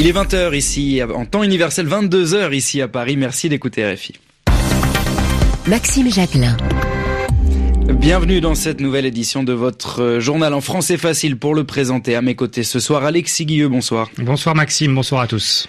Il est 20h ici, en temps universel, 22h ici à Paris. Merci d'écouter RFI. Maxime Jacquelin. Bienvenue dans cette nouvelle édition de votre journal en français facile pour le présenter à mes côtés ce soir. Alexis Guilleux, bonsoir. Bonsoir Maxime, bonsoir à tous.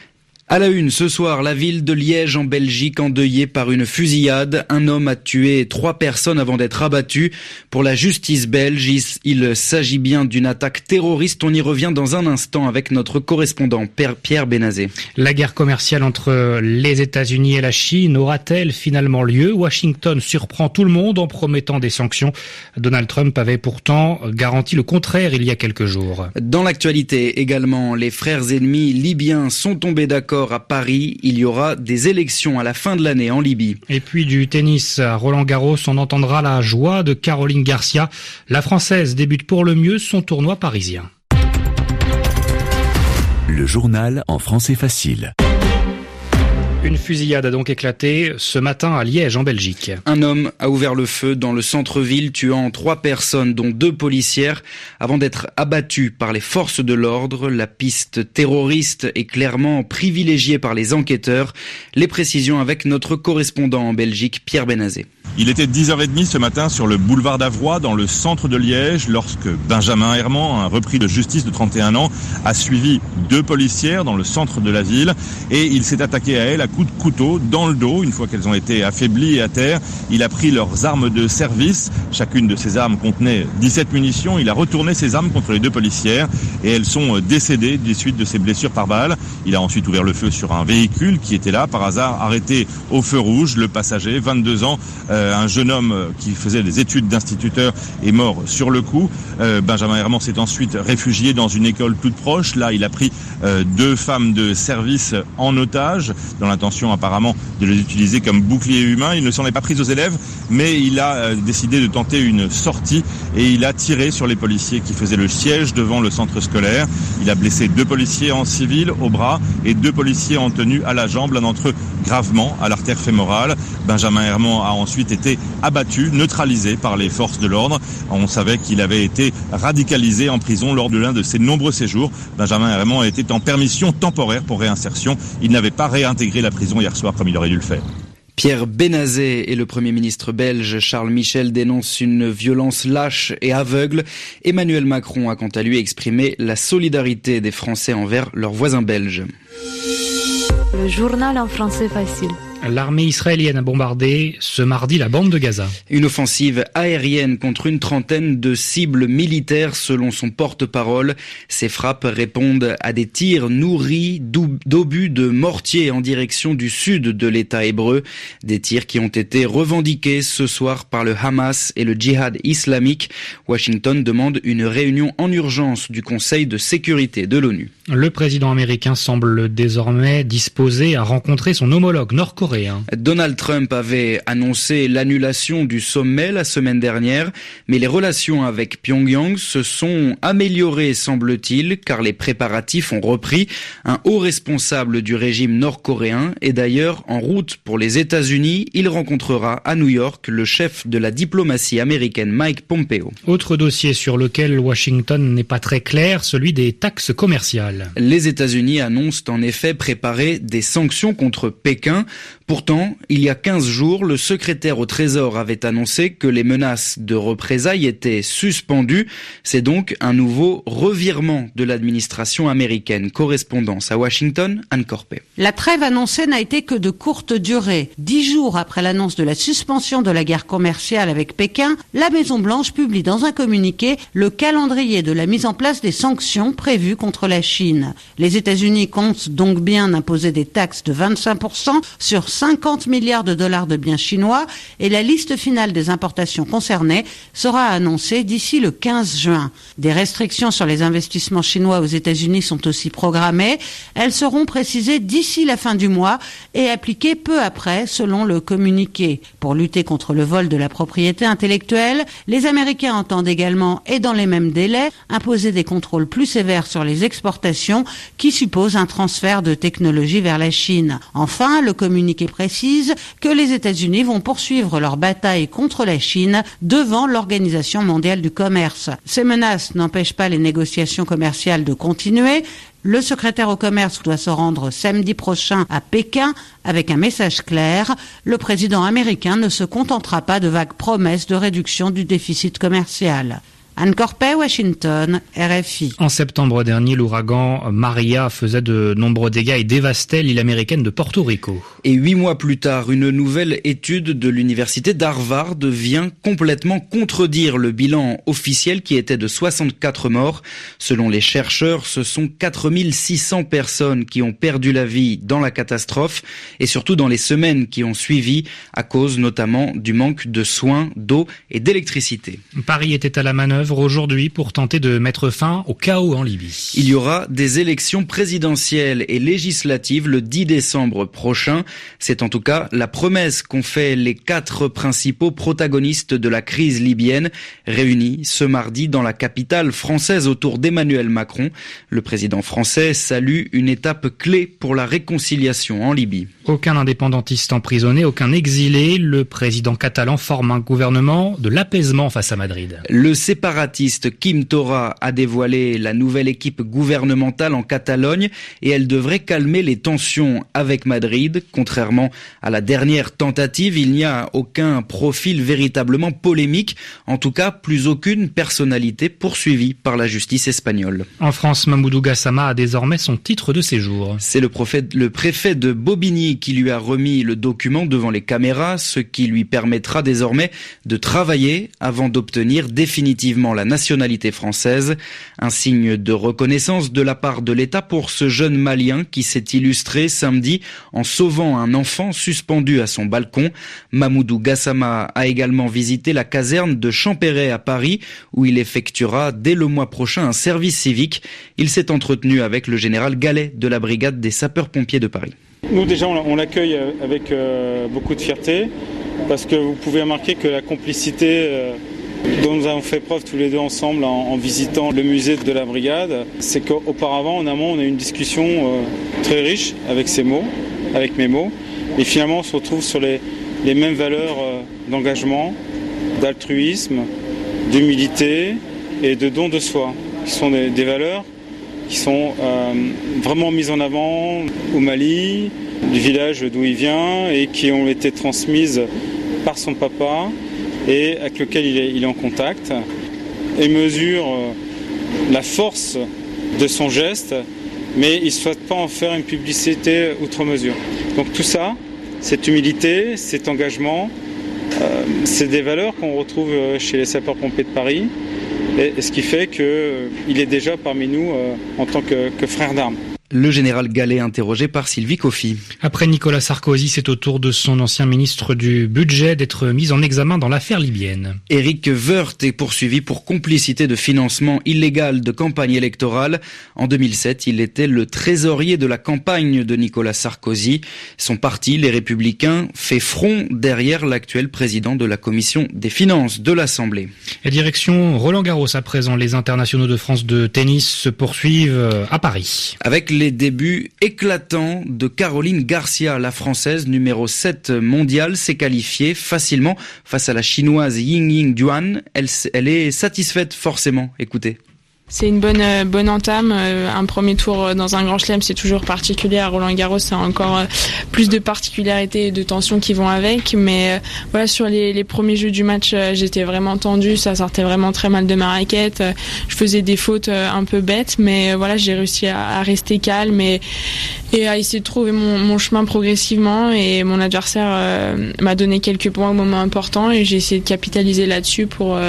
À la une, ce soir, la ville de Liège en Belgique endeuillée par une fusillade. Un homme a tué trois personnes avant d'être abattu. Pour la justice belge, il s'agit bien d'une attaque terroriste. On y revient dans un instant avec notre correspondant Pierre Benazé. La guerre commerciale entre les États-Unis et la Chine aura-t-elle finalement lieu? Washington surprend tout le monde en promettant des sanctions. Donald Trump avait pourtant garanti le contraire il y a quelques jours. Dans l'actualité également, les frères ennemis libyens sont tombés d'accord à Paris. Il y aura des élections à la fin de l'année en Libye. Et puis du tennis à Roland Garros, on entendra la joie de Caroline Garcia. La Française débute pour le mieux son tournoi parisien. Le journal en français facile. Une fusillade a donc éclaté ce matin à Liège, en Belgique. Un homme a ouvert le feu dans le centre-ville, tuant trois personnes, dont deux policières, avant d'être abattu par les forces de l'ordre. La piste terroriste est clairement privilégiée par les enquêteurs. Les précisions avec notre correspondant en Belgique, Pierre Benazé. Il était 10h30 ce matin sur le boulevard d'Avroy, dans le centre de Liège, lorsque Benjamin Herman, un repris de justice de 31 ans, a suivi deux policières dans le centre de la ville et il s'est attaqué à elles à coups de couteau dans le dos. Une fois qu'elles ont été affaiblies et à terre, il a pris leurs armes de service. Chacune de ces armes contenait 17 munitions. Il a retourné ses armes contre les deux policières et elles sont décédées des suites de ses blessures par balle. Il a ensuite ouvert le feu sur un véhicule qui était là, par hasard arrêté au feu rouge. Le passager, 22 ans, euh, un jeune homme qui faisait des études d'instituteur est mort sur le coup. Euh, Benjamin Herman s'est ensuite réfugié dans une école toute proche. Là, il a pris euh, deux femmes de service en otage, dans l'intention apparemment de les utiliser comme bouclier humain. Il ne s'en est pas pris aux élèves, mais il a décidé de tenter une sortie et il a tiré sur les policiers qui faisaient le siège devant le centre scolaire. Il a blessé deux policiers en civil au bras et deux policiers en tenue à la jambe, l'un d'entre eux gravement à l'artère fémorale. Benjamin Herman a ensuite été abattu, neutralisé par les forces de l'ordre. On savait qu'il avait été radicalisé en prison lors de l'un de ses nombreux séjours. Benjamin Herman était en permission temporaire pour réinsertion. Il n'avait pas réintégré la prison hier soir comme il aurait dû le faire. Pierre Benazet et le Premier ministre belge Charles Michel dénoncent une violence lâche et aveugle. Emmanuel Macron a quant à lui exprimé la solidarité des Français envers leurs voisins belges. Le journal en français facile. L'armée israélienne a bombardé ce mardi la bande de Gaza. Une offensive aérienne contre une trentaine de cibles militaires selon son porte-parole. Ces frappes répondent à des tirs nourris d'obus de mortier en direction du sud de l'État hébreu. Des tirs qui ont été revendiqués ce soir par le Hamas et le djihad islamique. Washington demande une réunion en urgence du Conseil de sécurité de l'ONU. Le président américain semble désormais disposé à rencontrer son homologue nord-coréen Donald Trump avait annoncé l'annulation du sommet la semaine dernière, mais les relations avec Pyongyang se sont améliorées, semble-t-il, car les préparatifs ont repris. Un haut responsable du régime nord-coréen est d'ailleurs en route pour les États-Unis. Il rencontrera à New York le chef de la diplomatie américaine Mike Pompeo. Autre dossier sur lequel Washington n'est pas très clair, celui des taxes commerciales. Les États-Unis annoncent en effet préparer des sanctions contre Pékin. Pourtant, il y a 15 jours, le secrétaire au Trésor avait annoncé que les menaces de représailles étaient suspendues. C'est donc un nouveau revirement de l'administration américaine. Correspondance à Washington, Anne Corpé. La trêve annoncée n'a été que de courte durée. Dix jours après l'annonce de la suspension de la guerre commerciale avec Pékin, la Maison-Blanche publie dans un communiqué le calendrier de la mise en place des sanctions prévues contre la Chine. Les États-Unis comptent donc bien imposer des taxes de 25% sur 50 milliards de dollars de biens chinois et la liste finale des importations concernées sera annoncée d'ici le 15 juin. Des restrictions sur les investissements chinois aux États-Unis sont aussi programmées. Elles seront précisées d'ici la fin du mois et appliquées peu après selon le communiqué. Pour lutter contre le vol de la propriété intellectuelle, les Américains entendent également et dans les mêmes délais imposer des contrôles plus sévères sur les exportations qui supposent un transfert de technologie vers la Chine. Enfin, le communiqué précise que les États-Unis vont poursuivre leur bataille contre la Chine devant l'Organisation mondiale du commerce. Ces menaces n'empêchent pas les négociations commerciales de continuer. Le secrétaire au commerce doit se rendre samedi prochain à Pékin avec un message clair. Le président américain ne se contentera pas de vagues promesses de réduction du déficit commercial. Anne Corpet, Washington, RFI. En septembre dernier, l'ouragan Maria faisait de nombreux dégâts et dévastait l'île américaine de Porto Rico. Et huit mois plus tard, une nouvelle étude de l'université d'Harvard vient complètement contredire le bilan officiel qui était de 64 morts. Selon les chercheurs, ce sont 4600 personnes qui ont perdu la vie dans la catastrophe et surtout dans les semaines qui ont suivi à cause notamment du manque de soins, d'eau et d'électricité. Paris était à la manœuvre aujourd'hui pour tenter de mettre fin au chaos en Libye. Il y aura des élections présidentielles et législatives le 10 décembre prochain. C'est en tout cas la promesse qu'ont fait les quatre principaux protagonistes de la crise libyenne, réunis ce mardi dans la capitale française autour d'Emmanuel Macron. Le président français salue une étape clé pour la réconciliation en Libye. Aucun indépendantiste emprisonné, aucun exilé. Le président catalan forme un gouvernement de l'apaisement face à Madrid. Le séparatiste Kim Tora a dévoilé la nouvelle équipe gouvernementale en Catalogne et elle devrait calmer les tensions avec Madrid. Contrairement à la dernière tentative, il n'y a aucun profil véritablement polémique, en tout cas plus aucune personnalité poursuivie par la justice espagnole. En France, Mamoudou Gassama a désormais son titre de séjour. C'est le, le préfet de Bobigny qui lui a remis le document devant les caméras, ce qui lui permettra désormais de travailler avant d'obtenir définitivement la nationalité française, un signe de reconnaissance de la part de l'État pour ce jeune Malien qui s'est illustré samedi en sauvant un enfant suspendu à son balcon. Mamoudou Gassama a également visité la caserne de Champéret à Paris où il effectuera dès le mois prochain un service civique. Il s'est entretenu avec le général Gallet de la brigade des sapeurs-pompiers de Paris. Nous déjà on l'accueille avec euh, beaucoup de fierté parce que vous pouvez remarquer que la complicité euh, dont nous avons fait preuve tous les deux ensemble en, visitant le musée de la brigade, c'est qu'auparavant, en amont, on a eu une discussion euh, très riche avec ces mots, avec mes mots, et finalement, on se retrouve sur les, mêmes valeurs euh, d'engagement, d'altruisme, d'humilité et de don de soi, qui sont des, valeurs qui sont euh, vraiment mises en avant au Mali, du village d'où il vient, et qui ont été transmises par son papa, et avec lequel il est, en contact et mesure euh, la force de son geste, mais il ne souhaite pas en faire une publicité outre mesure. Donc tout ça, cette humilité, cet engagement, euh, c'est des valeurs qu'on retrouve euh, chez les sapeurs-pompiers de Paris, et, ce qui fait qu'il est déjà parmi nous en tant que frère d'armes. Le général Gallet interrogé par Sylvie Coffy. Après Nicolas Sarkozy, c'est au tour de son ancien ministre du budget d'être mis en examen dans l'affaire libyenne. Éric Woerth est poursuivi pour complicité de financement illégal de campagne électorale. En 2007, il était le trésorier de la campagne de Nicolas Sarkozy. Son parti, les Républicains, fait front derrière l'actuel président de la commission des finances de l'Assemblée. Et direction Roland Garros à présent. Les internationaux de France de tennis se poursuivent à Paris. Avec les débuts éclatants de Caroline Garcia, la française numéro 7 mondiale, s'est qualifiée facilement face à la chinoise Ying Ying Duan. Elle, elle est satisfaite forcément. Écoutez. C'est une bonne euh, bonne entame. Euh, un premier tour euh, dans un grand chelem, c'est toujours particulier. À Roland Garros, c'est encore plus de particularités et de tensions qui vont avec. Mais voilà, sur les, les premiers jeux du match, j'étais vraiment tendue. Ça sortait vraiment très mal de ma raquette. Je faisais des fautes un peu bêtes, mais voilà, j'ai réussi à, rester calme et, à essayer de trouver mon, mon chemin progressivement. Et mon adversaire m'a donné quelques points au moment important et j'ai essayé de capitaliser là-dessus pour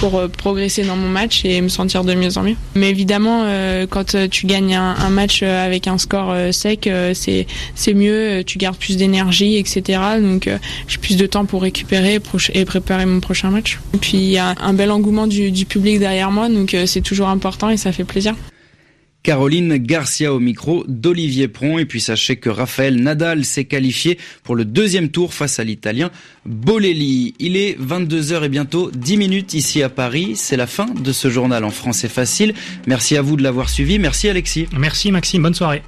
pour progresser dans mon match et me sentir de mieux mais évidemment, euh, quand euh, tu gagnes un, match euh, avec un score sec, c'est c'est mieux, tu gardes plus d'énergie, etc. Donc j'ai plus de temps pour récupérer et préparer mon prochain match. Et puis il y a un bel engouement du, du public derrière moi, donc c'est toujours important et ça fait plaisir. Caroline Garcia au micro d'Olivier Pron. Et puis sachez que Raphaël Nadal s'est qualifié pour le deuxième tour face à l'Italien Bolelli. Il est 22h et bientôt 10 minutes ici à Paris. C'est la fin de ce journal en français facile. Merci à vous de l'avoir suivi. Merci Alexis. Merci Maxime. Bonne soirée.